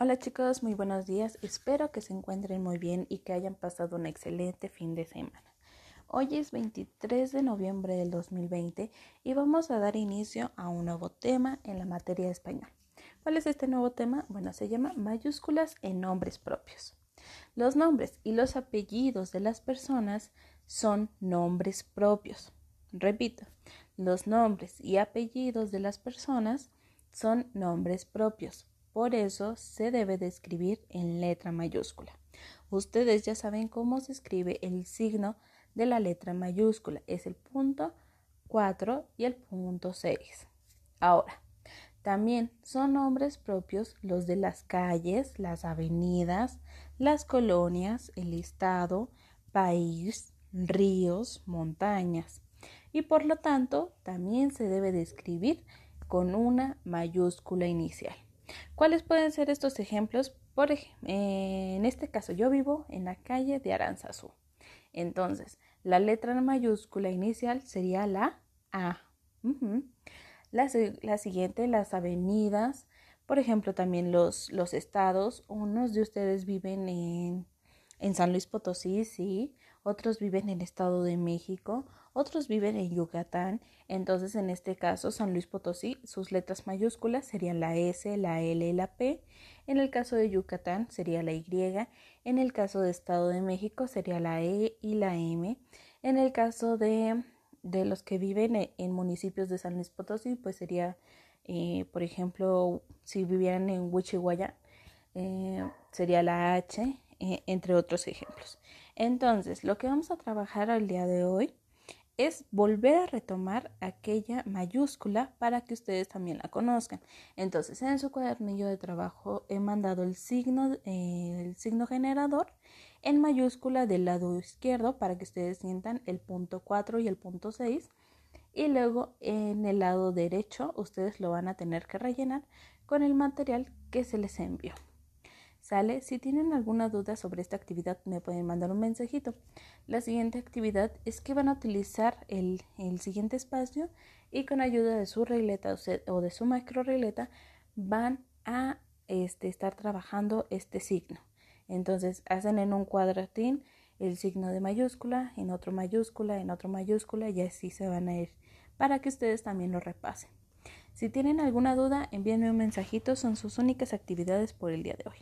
Hola chicos, muy buenos días. Espero que se encuentren muy bien y que hayan pasado un excelente fin de semana. Hoy es 23 de noviembre del 2020 y vamos a dar inicio a un nuevo tema en la materia de español. ¿Cuál es este nuevo tema? Bueno, se llama mayúsculas en nombres propios. Los nombres y los apellidos de las personas son nombres propios. Repito, los nombres y apellidos de las personas son nombres propios. Por eso se debe de escribir en letra mayúscula. Ustedes ya saben cómo se escribe el signo de la letra mayúscula. Es el punto 4 y el punto 6. Ahora, también son nombres propios los de las calles, las avenidas, las colonias, el estado, país, ríos, montañas. Y por lo tanto, también se debe de escribir con una mayúscula inicial. ¿Cuáles pueden ser estos ejemplos? Por en este caso, yo vivo en la calle de Aranzazú. Entonces, la letra mayúscula inicial sería la A. la, siguiente, las avenidas. Por ejemplo, también los, los estados. Unos de ustedes viven en, en San Luis Potosí, sí otros viven en el Estado de México, otros viven en Yucatán. Entonces, en este caso, San Luis Potosí, sus letras mayúsculas serían la S, la L la P. En el caso de Yucatán sería la Y. En el caso de Estado de México sería la E y la M. En el caso de, de los que viven e, en municipios de San Luis Potosí, pues sería, eh, por ejemplo, si vivieran en Huichihuaya, eh, sería la H, eh, entre otros ejemplos. Entonces, lo que vamos a trabajar al día de hoy es volver a retomar aquella mayúscula para que ustedes también la conozcan. Entonces, en su cuadernillo de trabajo he mandado el signo, el signo generador en mayúscula del lado izquierdo para que ustedes sientan el punto 4 y el punto 6. Y luego en el lado derecho ustedes lo van a tener que rellenar con el material que se les envió. ¿Sale? Si tienen alguna duda sobre esta actividad me pueden mandar un mensajito. La siguiente actividad es que van a utilizar el, siguiente espacio y con ayuda de su regleta o de su macro regleta van a este, estar trabajando este signo. Entonces hacen en un cuadratín el signo de mayúscula, en otro mayúscula, en otro mayúscula y así se van a ir para que ustedes también lo repasen. Si tienen alguna duda, envíenme un mensajito, son sus únicas actividades por el día de hoy.